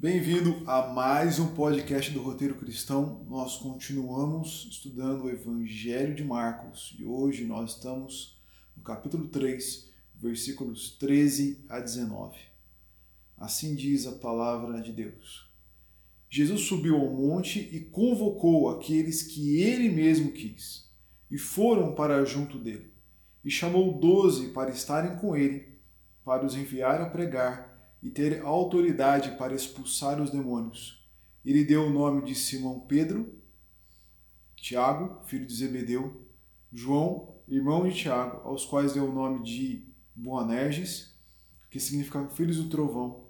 Bem-vindo a mais um podcast do Roteiro Cristão. Nós continuamos estudando o Evangelho de Marcos e hoje nós estamos no capítulo 3, versículos 13 a 19. Assim diz a palavra de Deus. Jesus subiu ao monte e convocou aqueles que ele mesmo quis, e foram para junto dele, e chamou doze para estarem com ele, para os enviar a pregar e ter autoridade para expulsar os demônios. Ele deu o nome de Simão Pedro, Tiago, filho de Zebedeu, João, irmão de Tiago, aos quais deu o nome de Boanerges, que significa filhos do trovão,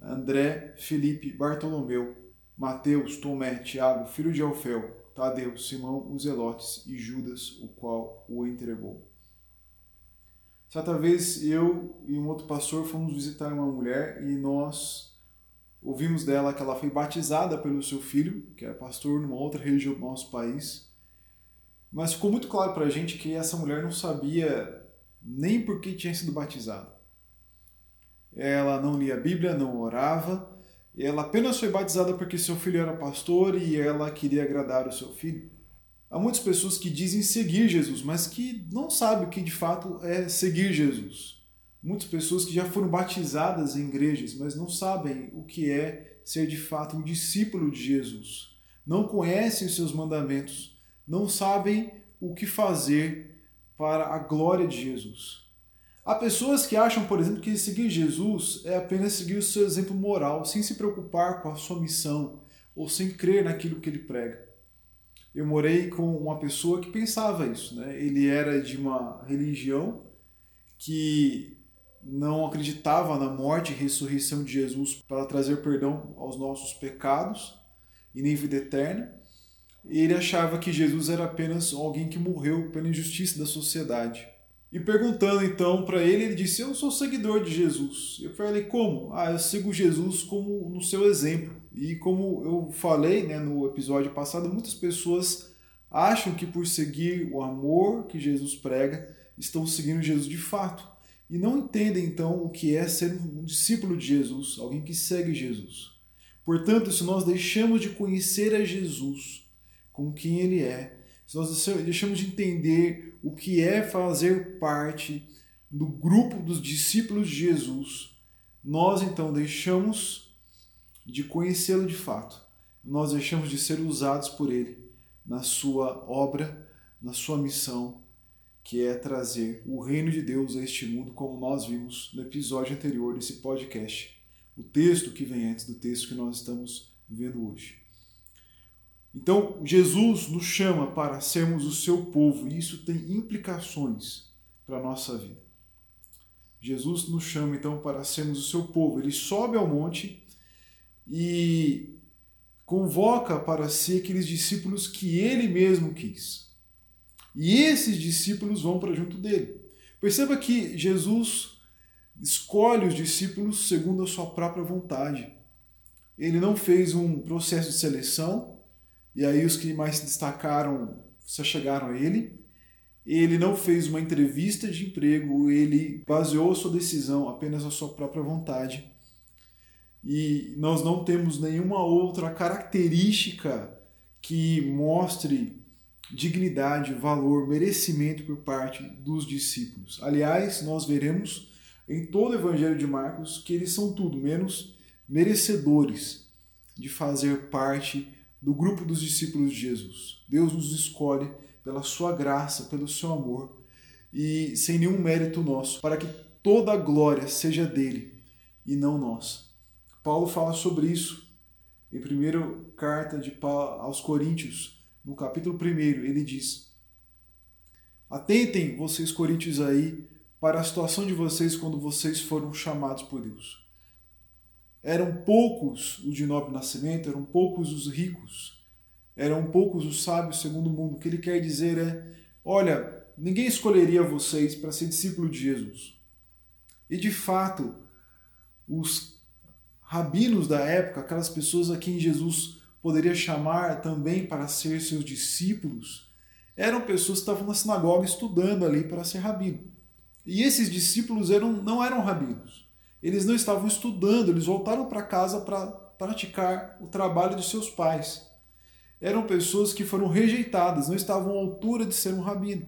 André, Felipe, Bartolomeu, Mateus, Tomé, Tiago, filho de Alfeu, Tadeu, Simão, os Zelotes e Judas, o qual o entregou. Certa vez eu e um outro pastor fomos visitar uma mulher e nós ouvimos dela que ela foi batizada pelo seu filho, que é pastor numa outra região do nosso país. Mas ficou muito claro para a gente que essa mulher não sabia nem por que tinha sido batizada. Ela não lia a Bíblia, não orava, ela apenas foi batizada porque seu filho era pastor e ela queria agradar o seu filho. Há muitas pessoas que dizem seguir Jesus, mas que não sabem o que de fato é seguir Jesus. Muitas pessoas que já foram batizadas em igrejas, mas não sabem o que é ser de fato um discípulo de Jesus. Não conhecem os seus mandamentos, não sabem o que fazer para a glória de Jesus. Há pessoas que acham, por exemplo, que seguir Jesus é apenas seguir o seu exemplo moral, sem se preocupar com a sua missão ou sem crer naquilo que ele prega eu morei com uma pessoa que pensava isso, né? Ele era de uma religião que não acreditava na morte e ressurreição de Jesus para trazer perdão aos nossos pecados e nem vida eterna. Ele achava que Jesus era apenas alguém que morreu pela injustiça da sociedade. E perguntando então para ele, ele disse: Eu sou seguidor de Jesus. Eu falei: Como? Ah, eu sigo Jesus como no seu exemplo. E como eu falei né, no episódio passado, muitas pessoas acham que por seguir o amor que Jesus prega, estão seguindo Jesus de fato. E não entendem então o que é ser um discípulo de Jesus, alguém que segue Jesus. Portanto, se nós deixamos de conhecer a Jesus como quem ele é, se nós deixamos de entender o que é fazer parte do grupo dos discípulos de Jesus, nós então deixamos de conhecê-lo de fato. Nós deixamos de ser usados por ele na sua obra, na sua missão, que é trazer o reino de Deus a este mundo, como nós vimos no episódio anterior desse podcast. O texto que vem antes do texto que nós estamos vendo hoje. Então, Jesus nos chama para sermos o seu povo e isso tem implicações para a nossa vida. Jesus nos chama então para sermos o seu povo. Ele sobe ao monte e convoca para si aqueles discípulos que ele mesmo quis. E esses discípulos vão para junto dele. Perceba que Jesus escolhe os discípulos segundo a sua própria vontade. Ele não fez um processo de seleção, e aí os que mais se destacaram se chegaram a ele. Ele não fez uma entrevista de emprego, ele baseou sua decisão apenas na sua própria vontade. E nós não temos nenhuma outra característica que mostre dignidade, valor, merecimento por parte dos discípulos. Aliás, nós veremos em todo o Evangelho de Marcos que eles são tudo menos merecedores de fazer parte do grupo dos discípulos de Jesus. Deus nos escolhe pela sua graça, pelo seu amor e sem nenhum mérito nosso, para que toda a glória seja dele e não nossa. Paulo fala sobre isso em primeira carta de Paulo aos Coríntios, no capítulo 1, ele diz: Atentem vocês coríntios aí para a situação de vocês quando vocês foram chamados por Deus. Eram poucos os de nobre nascimento, eram poucos os ricos, eram poucos os sábios segundo o mundo. O que ele quer dizer é: olha, ninguém escolheria vocês para ser discípulo de Jesus. E de fato, os rabinos da época, aquelas pessoas a quem Jesus poderia chamar também para ser seus discípulos, eram pessoas que estavam na sinagoga estudando ali para ser rabino. E esses discípulos eram, não eram rabinos. Eles não estavam estudando, eles voltaram para casa para praticar o trabalho de seus pais. Eram pessoas que foram rejeitadas, não estavam à altura de ser um rabino.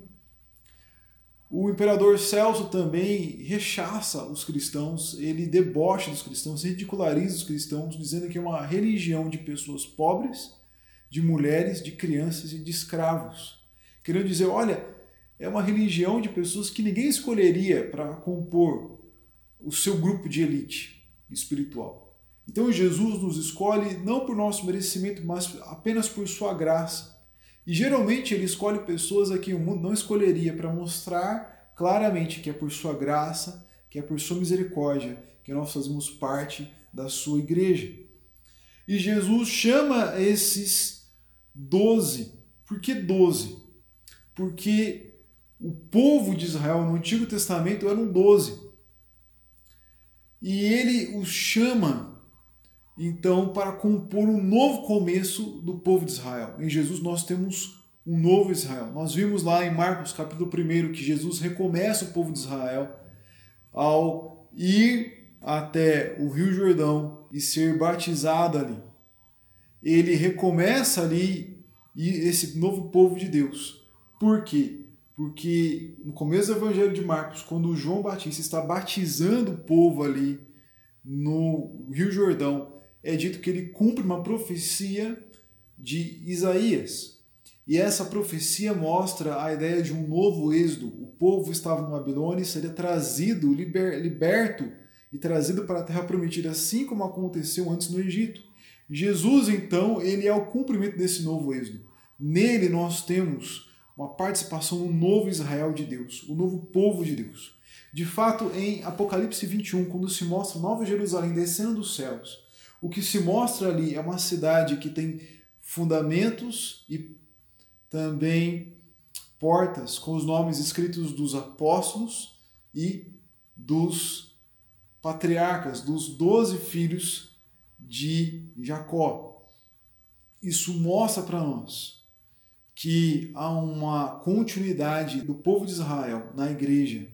O imperador Celso também rechaça os cristãos, ele debocha dos cristãos, ridiculariza os cristãos, dizendo que é uma religião de pessoas pobres, de mulheres, de crianças e de escravos. Querendo dizer, olha, é uma religião de pessoas que ninguém escolheria para compor o seu grupo de elite espiritual. Então Jesus nos escolhe não por nosso merecimento, mas apenas por sua graça. E geralmente ele escolhe pessoas a quem o mundo não escolheria para mostrar claramente que é por sua graça, que é por sua misericórdia que nós fazemos parte da sua igreja. E Jesus chama esses doze. Por que doze? Porque o povo de Israel no Antigo Testamento eram doze. E ele os chama então, para compor um novo começo do povo de Israel. Em Jesus nós temos um novo Israel. Nós vimos lá em Marcos capítulo 1 que Jesus recomeça o povo de Israel ao ir até o Rio Jordão e ser batizado ali. Ele recomeça ali esse novo povo de Deus. Por quê? Porque no começo do Evangelho de Marcos, quando João Batista está batizando o povo ali no Rio Jordão, é dito que ele cumpre uma profecia de Isaías. E essa profecia mostra a ideia de um novo êxodo. O povo estava no Babilônia e seria trazido, liber, liberto e trazido para a terra prometida, assim como aconteceu antes no Egito. Jesus, então, ele é o cumprimento desse novo êxodo. Nele nós temos uma participação no novo Israel de Deus, o novo povo de Deus. De fato, em Apocalipse 21, quando se mostra Nova Jerusalém descendo dos céus, o que se mostra ali é uma cidade que tem fundamentos e também portas com os nomes escritos dos apóstolos e dos patriarcas, dos doze filhos de Jacó. Isso mostra para nós que há uma continuidade do povo de Israel na igreja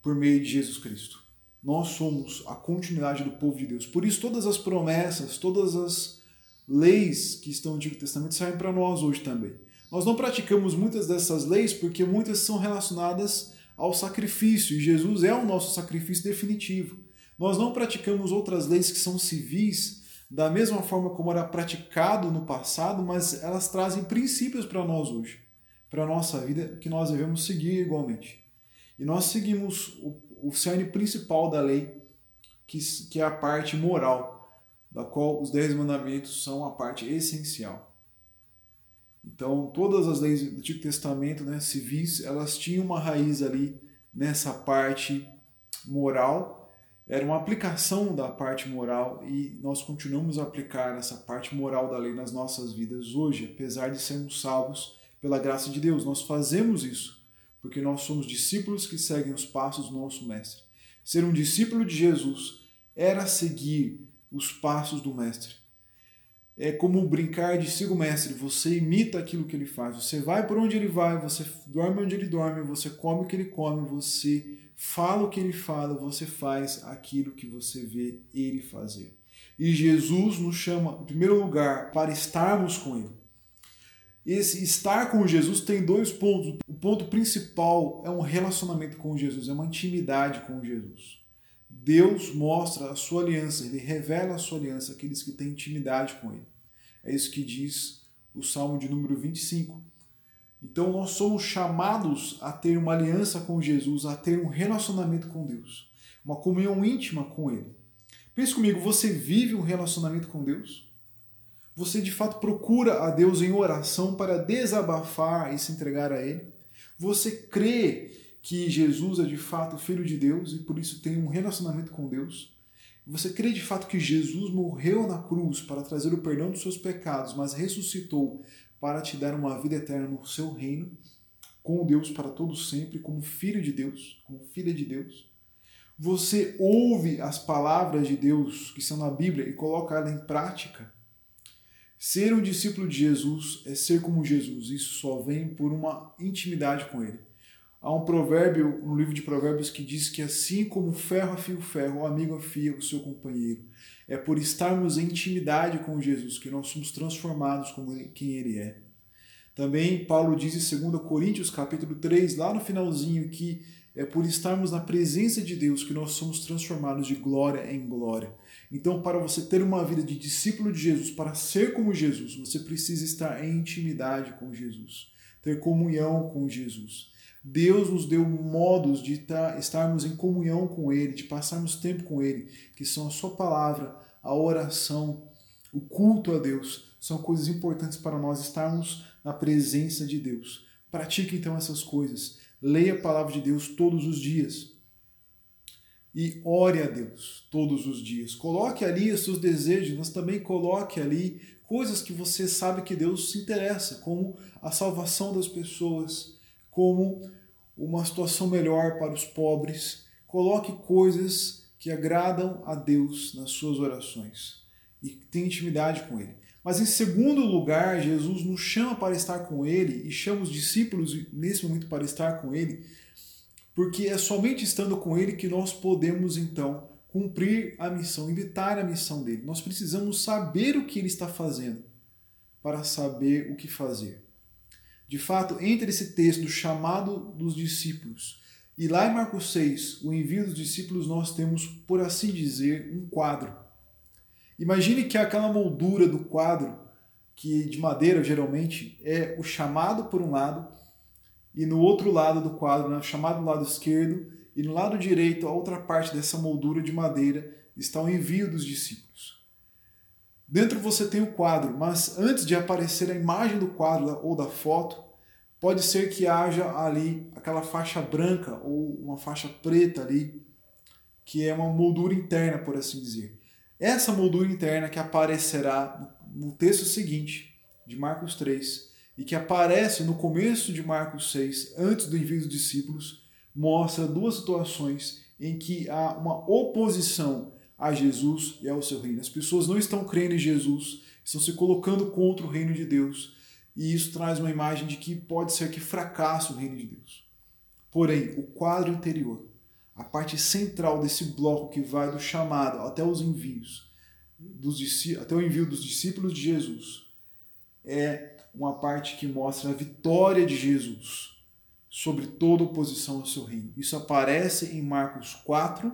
por meio de Jesus Cristo. Nós somos a continuidade do povo de Deus. Por isso, todas as promessas, todas as leis que estão no Antigo Testamento saem para nós hoje também. Nós não praticamos muitas dessas leis porque muitas são relacionadas ao sacrifício, e Jesus é o nosso sacrifício definitivo. Nós não praticamos outras leis que são civis da mesma forma como era praticado no passado, mas elas trazem princípios para nós hoje, para a nossa vida, que nós devemos seguir igualmente. E nós seguimos o o cerne principal da lei, que, que é a parte moral, da qual os dez mandamentos são a parte essencial. Então, todas as leis do Antigo Testamento, né, civis, elas tinham uma raiz ali nessa parte moral, era uma aplicação da parte moral e nós continuamos a aplicar essa parte moral da lei nas nossas vidas hoje, apesar de sermos salvos pela graça de Deus. Nós fazemos isso porque nós somos discípulos que seguem os passos do nosso Mestre. Ser um discípulo de Jesus era seguir os passos do Mestre. É como brincar de siga o Mestre, você imita aquilo que ele faz, você vai por onde ele vai, você dorme onde ele dorme, você come o que ele come, você fala o que ele fala, você faz aquilo que você vê ele fazer. E Jesus nos chama, em primeiro lugar, para estarmos com ele esse estar com Jesus tem dois pontos. O ponto principal é um relacionamento com Jesus, é uma intimidade com Jesus. Deus mostra a sua aliança, ele revela a sua aliança àqueles que têm intimidade com ele. É isso que diz o Salmo de número 25. Então nós somos chamados a ter uma aliança com Jesus, a ter um relacionamento com Deus, uma comunhão íntima com ele. Pense comigo, você vive um relacionamento com Deus? Você de fato procura a Deus em oração para desabafar e se entregar a Ele? Você crê que Jesus é de fato filho de Deus e por isso tem um relacionamento com Deus? Você crê de fato que Jesus morreu na cruz para trazer o perdão dos seus pecados, mas ressuscitou para te dar uma vida eterna no seu reino, com Deus para todo sempre, como filho de Deus, como filha de Deus? Você ouve as palavras de Deus que estão na Bíblia e coloca ela em prática? Ser um discípulo de Jesus é ser como Jesus. Isso só vem por uma intimidade com Ele. Há um provérbio no livro de Provérbios que diz que assim como o ferro afia o ferro, o amigo afia o seu companheiro. É por estarmos em intimidade com Jesus que nós somos transformados como quem Ele é. Também Paulo diz em 2 Coríntios capítulo 3, lá no finalzinho, que é por estarmos na presença de Deus que nós somos transformados de glória em glória. Então, para você ter uma vida de discípulo de Jesus, para ser como Jesus, você precisa estar em intimidade com Jesus, ter comunhão com Jesus. Deus nos deu modos de estarmos em comunhão com Ele, de passarmos tempo com Ele, que são a Sua palavra, a oração, o culto a Deus. São coisas importantes para nós estarmos na presença de Deus. Pratique então essas coisas. Leia a palavra de Deus todos os dias. E ore a Deus todos os dias. Coloque ali os seus desejos, mas também coloque ali coisas que você sabe que Deus se interessa, como a salvação das pessoas, como uma situação melhor para os pobres. Coloque coisas que agradam a Deus nas suas orações e tenha intimidade com Ele. Mas em segundo lugar, Jesus nos chama para estar com Ele e chama os discípulos nesse momento para estar com Ele, porque é somente estando com Ele que nós podemos então cumprir a missão, evitar a missão dele. Nós precisamos saber o que Ele está fazendo para saber o que fazer. De fato, entre esse texto do chamado dos discípulos e lá em Marcos 6, o envio dos discípulos, nós temos, por assim dizer, um quadro Imagine que aquela moldura do quadro, que de madeira geralmente é o chamado por um lado, e no outro lado do quadro, né, chamado do lado esquerdo, e no lado direito, a outra parte dessa moldura de madeira, está o envio dos discípulos. Dentro você tem o quadro, mas antes de aparecer a imagem do quadro ou da foto, pode ser que haja ali aquela faixa branca ou uma faixa preta ali, que é uma moldura interna, por assim dizer. Essa moldura interna que aparecerá no texto seguinte, de Marcos 3, e que aparece no começo de Marcos 6, antes do envio dos discípulos, mostra duas situações em que há uma oposição a Jesus e ao seu reino. As pessoas não estão crendo em Jesus, estão se colocando contra o reino de Deus, e isso traz uma imagem de que pode ser que fracasse o reino de Deus. Porém, o quadro interior a parte central desse bloco que vai do chamado até os envios, dos, até o envio dos discípulos de Jesus, é uma parte que mostra a vitória de Jesus sobre toda oposição ao seu reino. Isso aparece em Marcos 4,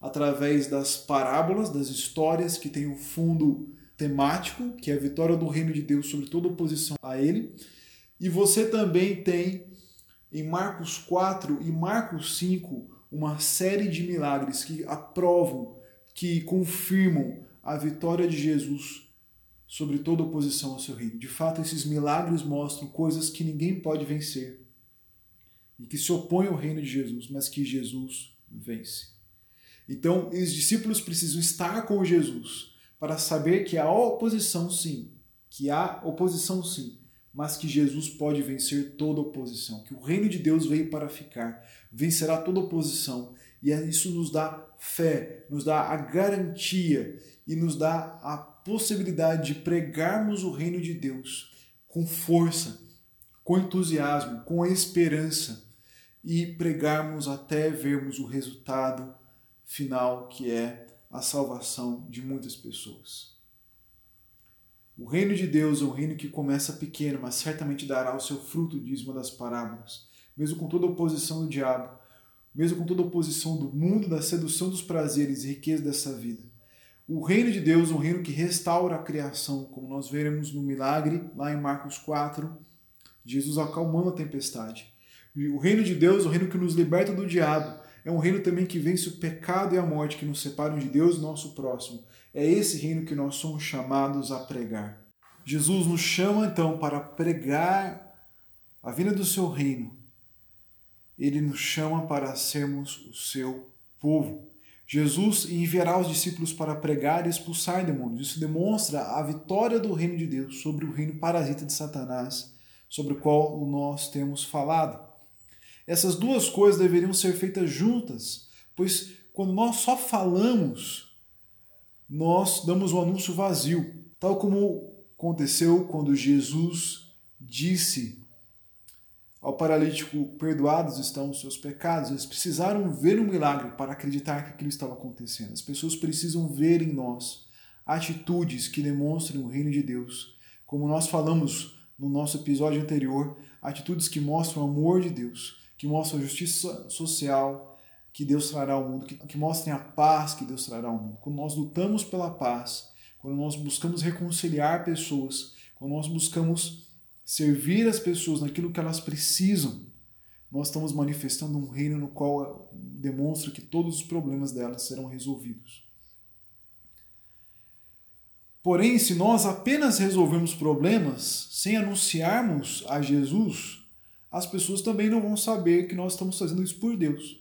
através das parábolas, das histórias que têm um fundo temático, que é a vitória do reino de Deus sobre toda oposição a ele. E você também tem em Marcos 4 e Marcos 5 uma série de milagres que aprovam, que confirmam a vitória de Jesus sobre toda oposição ao seu reino. De fato, esses milagres mostram coisas que ninguém pode vencer e que se opõem ao reino de Jesus, mas que Jesus vence. Então, os discípulos precisam estar com Jesus para saber que há oposição sim, que há oposição sim, mas que Jesus pode vencer toda oposição, que o reino de Deus veio para ficar, vencerá toda oposição, e isso nos dá fé, nos dá a garantia e nos dá a possibilidade de pregarmos o reino de Deus com força, com entusiasmo, com esperança e pregarmos até vermos o resultado final, que é a salvação de muitas pessoas. O reino de Deus é um reino que começa pequeno, mas certamente dará o seu fruto, diz uma das parábolas. Mesmo com toda a oposição do diabo, mesmo com toda a oposição do mundo, da sedução dos prazeres e riqueza dessa vida. O reino de Deus um reino que restaura a criação, como nós veremos no milagre lá em Marcos 4, Jesus acalmando a tempestade. O reino de Deus um reino que nos liberta do diabo, é um reino também que vence o pecado e a morte que nos separam de Deus e nosso próximo. É esse reino que nós somos chamados a pregar. Jesus nos chama então para pregar a vinda do seu reino. Ele nos chama para sermos o seu povo. Jesus enviará os discípulos para pregar e expulsar demônios. Isso demonstra a vitória do reino de Deus sobre o reino parasita de Satanás, sobre o qual nós temos falado. Essas duas coisas deveriam ser feitas juntas, pois quando nós só falamos, nós damos um anúncio vazio, tal como aconteceu quando Jesus disse ao paralítico: Perdoados estão os seus pecados. Eles precisaram ver um milagre para acreditar que aquilo estava acontecendo. As pessoas precisam ver em nós atitudes que demonstrem o reino de Deus. Como nós falamos no nosso episódio anterior, atitudes que mostram o amor de Deus, que mostram a justiça social que Deus trará ao mundo, que, que mostrem a paz que Deus trará ao mundo. Quando nós lutamos pela paz, quando nós buscamos reconciliar pessoas, quando nós buscamos servir as pessoas naquilo que elas precisam, nós estamos manifestando um reino no qual demonstra que todos os problemas delas serão resolvidos. Porém, se nós apenas resolvemos problemas sem anunciarmos a Jesus, as pessoas também não vão saber que nós estamos fazendo isso por Deus.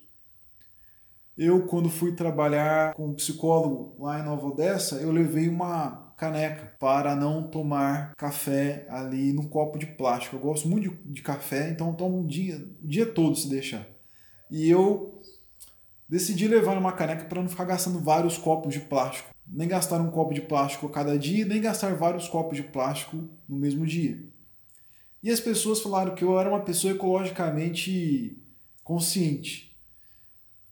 Eu, quando fui trabalhar com um psicólogo lá em Nova Odessa, eu levei uma caneca para não tomar café ali num copo de plástico. Eu gosto muito de, de café, então eu tomo dia, o dia todo se deixar. E eu decidi levar uma caneca para não ficar gastando vários copos de plástico. Nem gastar um copo de plástico a cada dia, nem gastar vários copos de plástico no mesmo dia. E as pessoas falaram que eu era uma pessoa ecologicamente consciente.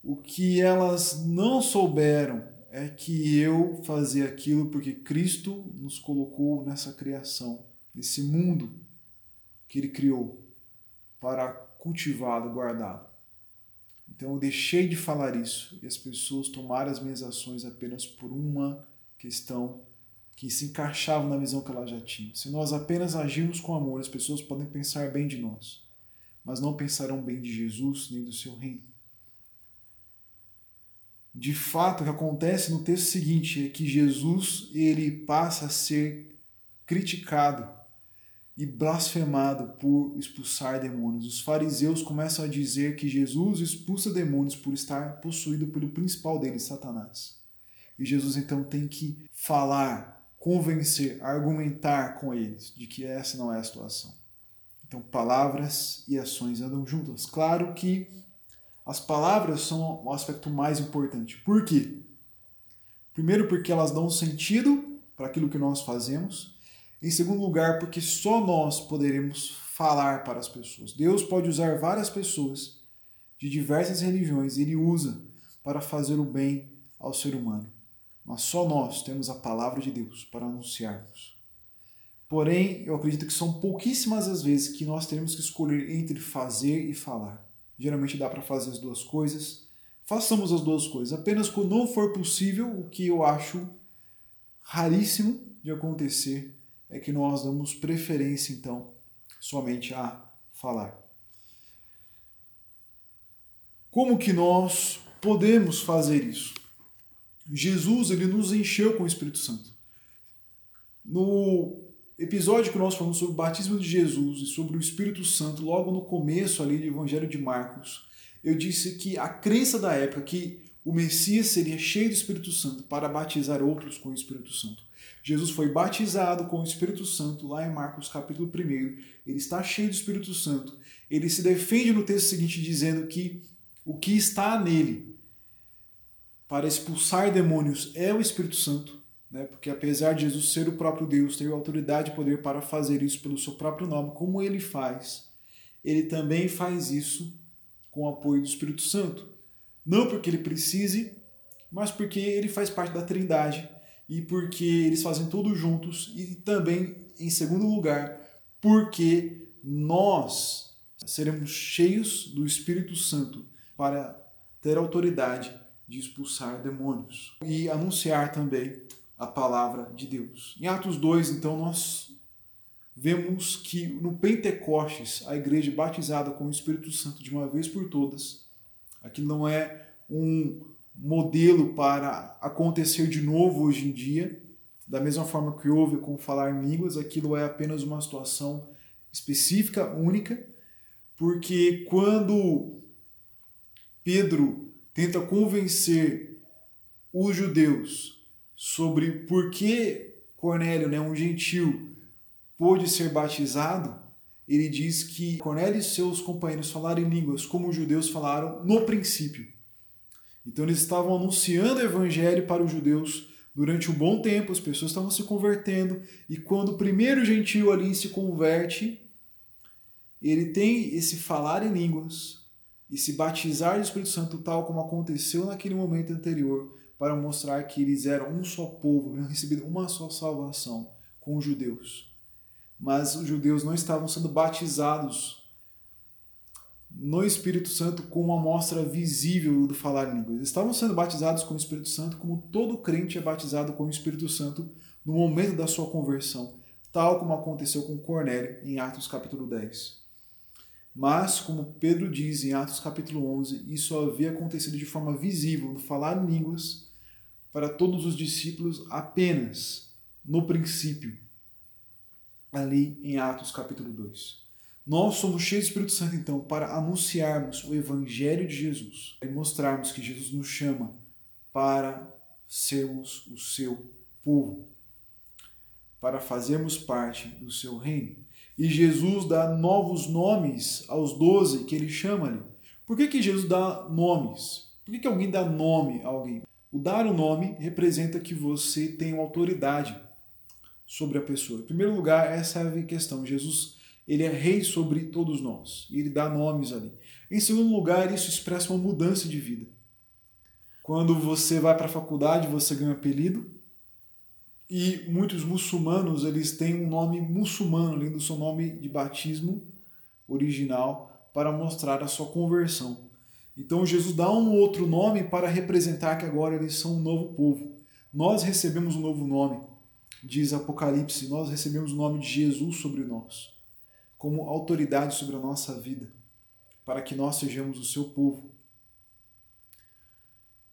O que elas não souberam é que eu fazia aquilo porque Cristo nos colocou nessa criação, nesse mundo que Ele criou para cultivá-lo, guardá-lo. Então eu deixei de falar isso e as pessoas tomaram as minhas ações apenas por uma questão que se encaixava na visão que ela já tinha. Se nós apenas agirmos com amor, as pessoas podem pensar bem de nós, mas não pensarão bem de Jesus nem do seu reino. De fato, o que acontece no texto seguinte é que Jesus ele passa a ser criticado e blasfemado por expulsar demônios. Os fariseus começam a dizer que Jesus expulsa demônios por estar possuído pelo principal deles, Satanás. E Jesus então tem que falar, convencer, argumentar com eles de que essa não é a situação. Então, palavras e ações andam juntas. Claro que as palavras são o aspecto mais importante. Por quê? Primeiro, porque elas dão sentido para aquilo que nós fazemos. Em segundo lugar, porque só nós poderemos falar para as pessoas. Deus pode usar várias pessoas de diversas religiões, ele usa para fazer o bem ao ser humano. Mas só nós temos a palavra de Deus para anunciarmos. Porém, eu acredito que são pouquíssimas as vezes que nós teremos que escolher entre fazer e falar. Geralmente dá para fazer as duas coisas. Façamos as duas coisas. Apenas quando não for possível, o que eu acho raríssimo de acontecer é que nós damos preferência então somente a falar. Como que nós podemos fazer isso? Jesus ele nos encheu com o Espírito Santo. No episódio que nós falamos sobre o batismo de Jesus e sobre o Espírito Santo, logo no começo ali do Evangelho de Marcos, eu disse que a crença da época que o Messias seria cheio do Espírito Santo para batizar outros com o Espírito Santo. Jesus foi batizado com o Espírito Santo lá em Marcos capítulo 1. Ele está cheio do Espírito Santo. Ele se defende no texto seguinte dizendo que o que está nele para expulsar demônios é o Espírito Santo né? porque apesar de Jesus ser o próprio Deus, ter autoridade e poder para fazer isso pelo seu próprio nome, como ele faz, ele também faz isso com o apoio do Espírito Santo. Não porque ele precise, mas porque ele faz parte da Trindade e porque eles fazem tudo juntos e também, em segundo lugar, porque nós seremos cheios do Espírito Santo para ter autoridade de expulsar demônios e anunciar também a palavra de Deus. Em Atos 2, então, nós vemos que no Pentecostes, a igreja batizada com o Espírito Santo de uma vez por todas, aqui não é um modelo para acontecer de novo hoje em dia, da mesma forma que houve com falar em línguas, aquilo é apenas uma situação específica, única, porque quando Pedro tenta convencer os judeus sobre por que Cornélio, né, um gentil, pôde ser batizado, ele diz que Cornélio e seus companheiros falaram em línguas como os judeus falaram no princípio. Então eles estavam anunciando o evangelho para os judeus durante um bom tempo, as pessoas estavam se convertendo, e quando o primeiro gentil ali se converte, ele tem esse falar em línguas e se batizar de Espírito Santo, tal como aconteceu naquele momento anterior, para mostrar que eles eram um só povo, haviam recebido uma só salvação com os judeus. Mas os judeus não estavam sendo batizados no Espírito Santo com uma amostra visível do falar em línguas. Estavam sendo batizados com o Espírito Santo como todo crente é batizado com o Espírito Santo no momento da sua conversão, tal como aconteceu com Cornélio em Atos capítulo 10. Mas, como Pedro diz em Atos capítulo 11, isso havia acontecido de forma visível, no falar línguas, para todos os discípulos apenas no princípio, ali em Atos capítulo 2. Nós somos cheios do Espírito Santo, então, para anunciarmos o Evangelho de Jesus e mostrarmos que Jesus nos chama para sermos o seu povo, para fazermos parte do seu reino. E Jesus dá novos nomes aos doze que ele chama ali. Por que, que Jesus dá nomes? Por que, que alguém dá nome a alguém? O dar o nome representa que você tem uma autoridade sobre a pessoa. Em primeiro lugar, essa é a questão. Jesus ele é rei sobre todos nós. E ele dá nomes ali. Em segundo lugar, isso expressa uma mudança de vida. Quando você vai para a faculdade, você ganha um apelido. E muitos muçulmanos, eles têm um nome muçulmano além do seu nome de batismo original para mostrar a sua conversão. Então Jesus dá um outro nome para representar que agora eles são um novo povo. Nós recebemos um novo nome, diz Apocalipse, nós recebemos o nome de Jesus sobre nós, como autoridade sobre a nossa vida, para que nós sejamos o seu povo.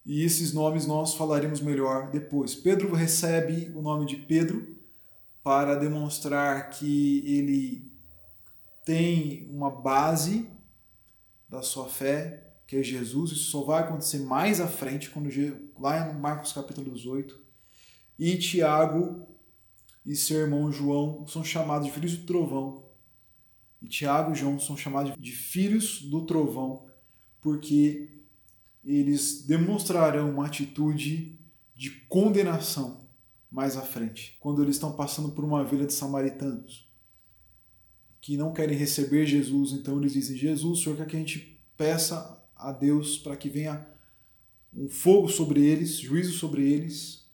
E esses nomes nós falaremos melhor depois. Pedro recebe o nome de Pedro para demonstrar que ele tem uma base da sua fé que é Jesus. Isso só vai acontecer mais à frente, quando lá em Marcos capítulo 18. E Tiago e seu irmão João são chamados de filhos do trovão. E Tiago e João são chamados de filhos do trovão, porque eles demonstrarão uma atitude de condenação mais à frente, quando eles estão passando por uma vila de samaritanos que não querem receber Jesus, então eles dizem: Jesus, o Senhor quer que a gente peça a Deus para que venha um fogo sobre eles, juízo sobre eles.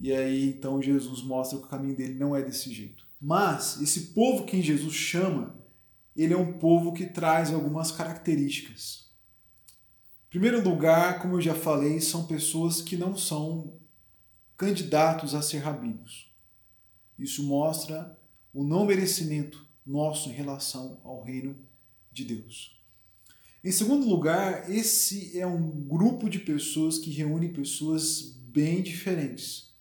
E aí então Jesus mostra que o caminho dele não é desse jeito. Mas esse povo que Jesus chama, ele é um povo que traz algumas características. Em primeiro lugar, como eu já falei, são pessoas que não são candidatos a ser rabinos. Isso mostra o não merecimento nosso em relação ao reino de Deus. Em segundo lugar, esse é um grupo de pessoas que reúne pessoas bem diferentes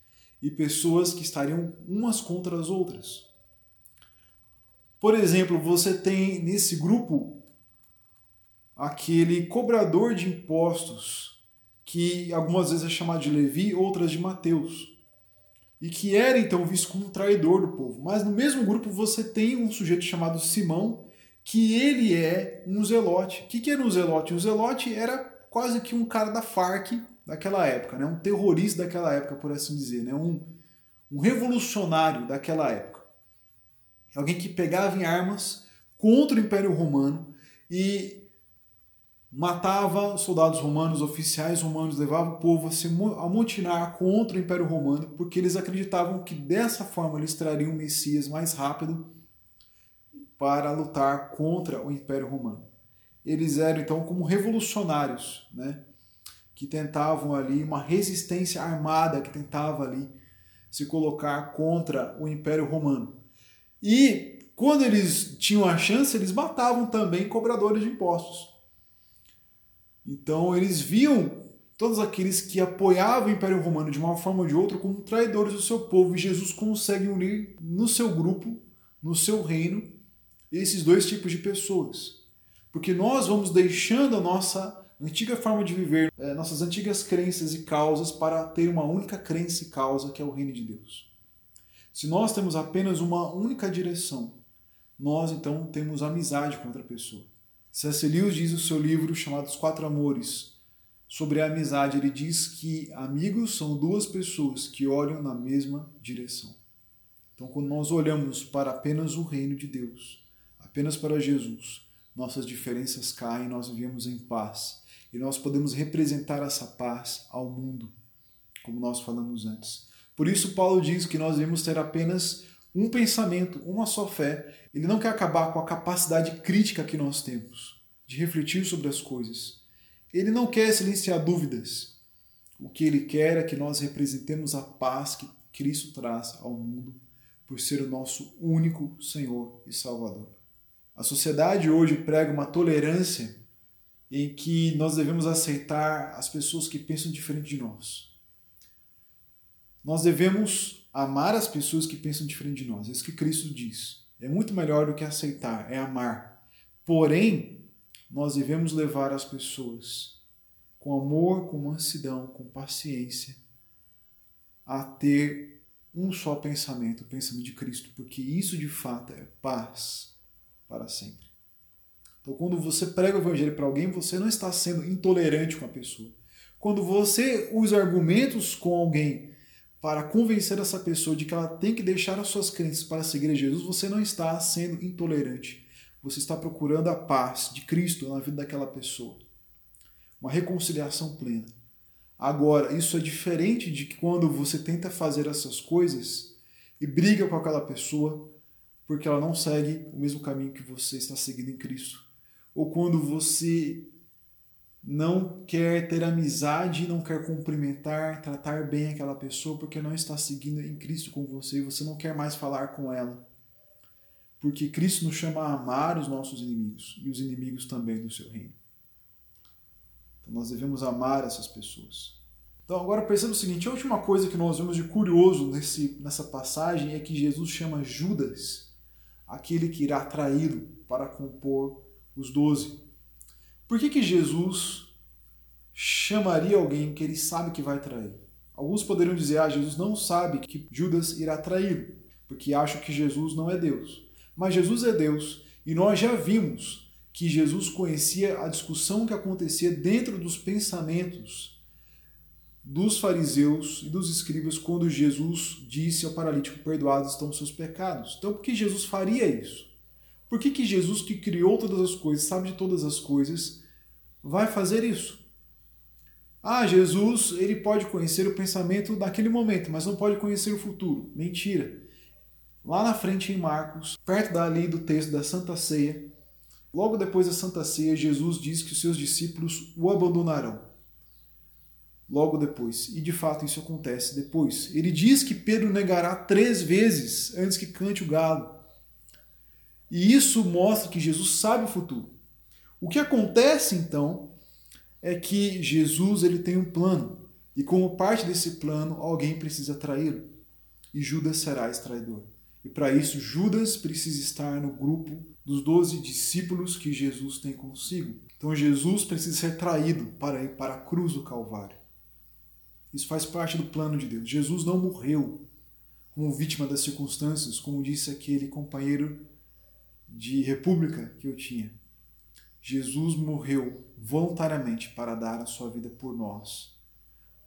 e pessoas que estariam umas contra as outras. Por exemplo, você tem nesse grupo aquele cobrador de impostos que algumas vezes é chamado de Levi, outras de Mateus, e que era então visto como um traidor do povo. Mas no mesmo grupo você tem um sujeito chamado Simão, que ele é um zelote. O que, que era um zelote? Um zelote era quase que um cara da Farc daquela época, né? um terrorista daquela época, por assim dizer, né? um, um revolucionário daquela época. Alguém que pegava em armas contra o Império Romano e matava soldados romanos, oficiais romanos, levava o povo a se amotinar contra o Império Romano, porque eles acreditavam que dessa forma eles trariam o Messias mais rápido para lutar contra o Império Romano. Eles eram então como revolucionários, né? que tentavam ali uma resistência armada que tentava ali se colocar contra o Império Romano. E quando eles tinham a chance, eles matavam também cobradores de impostos. Então eles viam todos aqueles que apoiavam o Império Romano de uma forma ou de outra como traidores do seu povo, e Jesus consegue unir no seu grupo, no seu reino, esses dois tipos de pessoas. Porque nós vamos deixando a nossa antiga forma de viver, é, nossas antigas crenças e causas para ter uma única crença e causa que é o reino de Deus. Se nós temos apenas uma única direção, nós então temos amizade com outra pessoa. C.S. Lewis diz no seu livro chamado Os Quatro Amores sobre a amizade, ele diz que amigos são duas pessoas que olham na mesma direção. Então, quando nós olhamos para apenas o reino de Deus, apenas para Jesus, nossas diferenças caem, nós vivemos em paz e nós podemos representar essa paz ao mundo. como nós falamos antes. Por isso, Paulo diz que nós devemos ter apenas um pensamento, uma só fé. Ele não quer acabar com a capacidade crítica que nós temos de refletir sobre as coisas. Ele não quer silenciar dúvidas. O que ele quer é que nós representemos a paz que Cristo traz ao mundo por ser o nosso único Senhor e Salvador. A sociedade hoje prega uma tolerância em que nós devemos aceitar as pessoas que pensam diferente de nós. Nós devemos amar as pessoas que pensam diferente de nós. É isso que Cristo diz. É muito melhor do que aceitar, é amar. Porém, nós devemos levar as pessoas com amor, com mansidão, com paciência, a ter um só pensamento, o pensamento de Cristo, porque isso de fato é paz para sempre. Então, quando você prega o evangelho para alguém, você não está sendo intolerante com a pessoa. Quando você usa argumentos com alguém para convencer essa pessoa de que ela tem que deixar as suas crenças para seguir Jesus, você não está sendo intolerante. Você está procurando a paz de Cristo na vida daquela pessoa. Uma reconciliação plena. Agora, isso é diferente de quando você tenta fazer essas coisas e briga com aquela pessoa porque ela não segue o mesmo caminho que você está seguindo em Cristo. Ou quando você não quer ter amizade, não quer cumprimentar, tratar bem aquela pessoa porque não está seguindo em Cristo com você e você não quer mais falar com ela. Porque Cristo nos chama a amar os nossos inimigos e os inimigos também do seu reino. Então nós devemos amar essas pessoas. Então agora perceba o seguinte, a última coisa que nós vemos de curioso nesse, nessa passagem é que Jesus chama Judas, aquele que irá traí-lo para compor os doze. Por que, que Jesus chamaria alguém que ele sabe que vai trair? Alguns poderiam dizer, ah, Jesus não sabe que Judas irá traí-lo, porque acham que Jesus não é Deus. Mas Jesus é Deus e nós já vimos que Jesus conhecia a discussão que acontecia dentro dos pensamentos dos fariseus e dos escribas quando Jesus disse ao paralítico: Perdoados estão os seus pecados. Então, por que Jesus faria isso? Por que, que Jesus, que criou todas as coisas, sabe de todas as coisas, vai fazer isso? Ah, Jesus, ele pode conhecer o pensamento daquele momento, mas não pode conhecer o futuro. Mentira. Lá na frente em Marcos, perto dali do texto da Santa Ceia, logo depois da Santa Ceia, Jesus diz que os seus discípulos o abandonarão. Logo depois. E de fato isso acontece depois. Ele diz que Pedro negará três vezes antes que cante o galo. E isso mostra que Jesus sabe o futuro. O que acontece então é que Jesus ele tem um plano e como parte desse plano alguém precisa traí-lo e Judas será esse traidor. E para isso Judas precisa estar no grupo dos doze discípulos que Jesus tem consigo. Então Jesus precisa ser traído para ir para a cruz do Calvário. Isso faz parte do plano de Deus. Jesus não morreu como vítima das circunstâncias, como disse aquele companheiro de república que eu tinha. Jesus morreu voluntariamente para dar a sua vida por nós,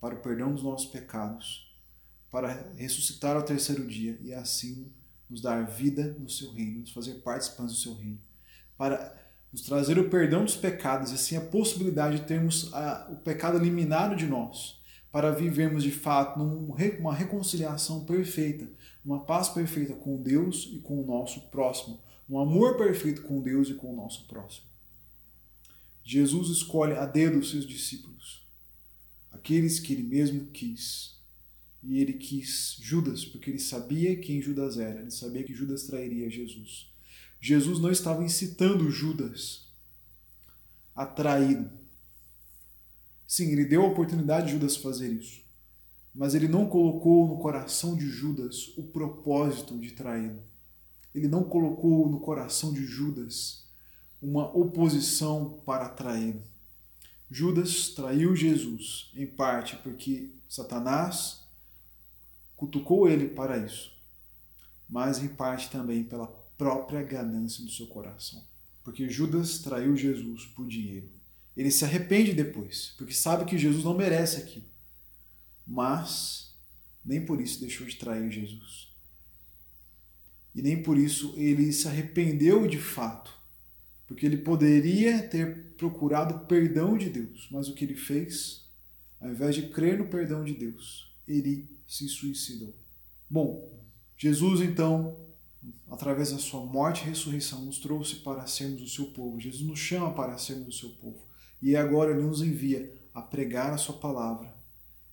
para o perdão dos nossos pecados, para ressuscitar ao terceiro dia e assim nos dar vida no seu reino, nos fazer participantes do seu reino, para nos trazer o perdão dos pecados e assim a possibilidade de termos a, o pecado eliminado de nós, para vivermos de fato numa reconciliação perfeita, uma paz perfeita com Deus e com o nosso próximo, um amor perfeito com Deus e com o nosso próximo. Jesus escolhe a dedo os seus discípulos, aqueles que ele mesmo quis. E ele quis Judas, porque ele sabia quem Judas era, ele sabia que Judas trairia Jesus. Jesus não estava incitando Judas a traí-lo. Sim, ele deu a oportunidade de Judas fazer isso, mas ele não colocou no coração de Judas o propósito de traí-lo ele não colocou no coração de Judas uma oposição para traí-lo. Judas traiu Jesus, em parte porque Satanás cutucou ele para isso, mas em parte também pela própria ganância do seu coração. Porque Judas traiu Jesus por dinheiro. Ele se arrepende depois, porque sabe que Jesus não merece aquilo. Mas nem por isso deixou de trair Jesus e nem por isso ele se arrependeu de fato, porque ele poderia ter procurado perdão de Deus, mas o que ele fez, ao invés de crer no perdão de Deus, ele se suicidou. Bom, Jesus então, através da sua morte e ressurreição, nos trouxe para sermos o seu povo. Jesus nos chama para sermos o seu povo. E agora ele nos envia a pregar a sua palavra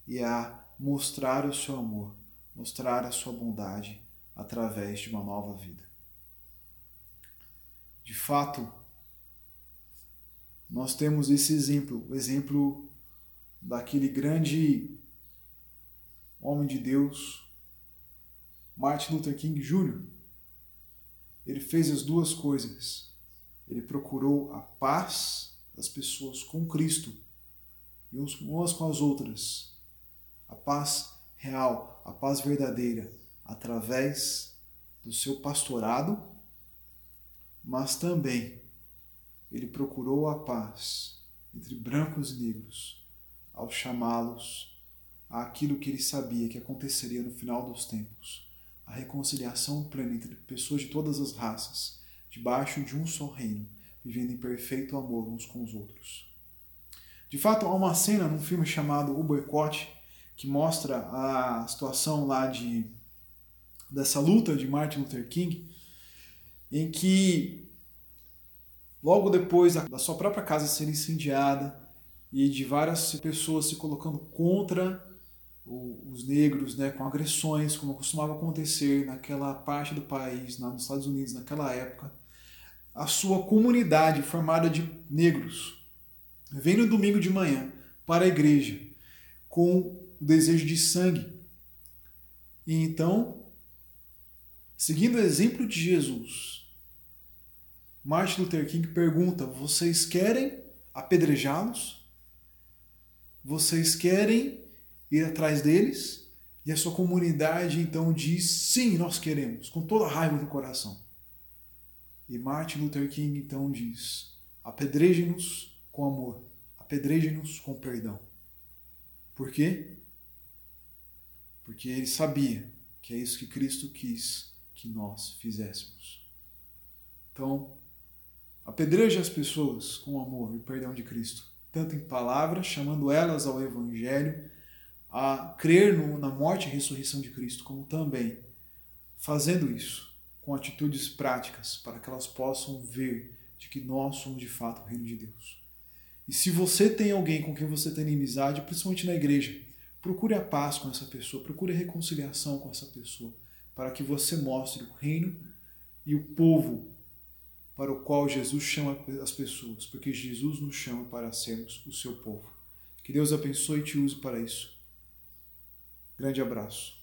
e a mostrar o seu amor, mostrar a sua bondade através de uma nova vida. De fato, nós temos esse exemplo, o exemplo daquele grande homem de Deus, Martin Luther King Jr. Ele fez as duas coisas. Ele procurou a paz das pessoas com Cristo e umas com as outras. A paz real, a paz verdadeira, através do seu pastorado, mas também ele procurou a paz entre brancos e negros ao chamá-los àquilo que ele sabia que aconteceria no final dos tempos a reconciliação plena entre pessoas de todas as raças, debaixo de um só reino, vivendo em perfeito amor uns com os outros. De fato, há uma cena num filme chamado O Boicote que mostra a situação lá de dessa luta de Martin Luther King, em que logo depois da sua própria casa ser incendiada e de várias pessoas se colocando contra os negros, né, com agressões, como costumava acontecer naquela parte do país, nos Estados Unidos, naquela época, a sua comunidade formada de negros vem no domingo de manhã para a igreja com o desejo de sangue. E então, seguindo o exemplo de Jesus, Martin Luther King pergunta: Vocês querem apedrejá-los? Vocês querem ir atrás deles? E a sua comunidade então diz: Sim, nós queremos, com toda a raiva do coração. E Martin Luther King então diz: Apedrejem-nos com amor, apedrejem-nos com perdão. Por quê? Porque ele sabia que é isso que Cristo quis que nós fizéssemos. Então, Apedreje as pessoas com amor e perdão de Cristo, tanto em palavras, chamando elas ao Evangelho, a crer no, na morte e ressurreição de Cristo, como também fazendo isso com atitudes práticas para que elas possam ver de que nós somos de fato o reino de Deus. E se você tem alguém com quem você tem inimizade, principalmente na igreja, procure a paz com essa pessoa, procure a reconciliação com essa pessoa, para que você mostre o reino e o povo para o qual Jesus chama as pessoas, porque Jesus nos chama para sermos o seu povo. Que Deus abençoe e te use para isso. Grande abraço.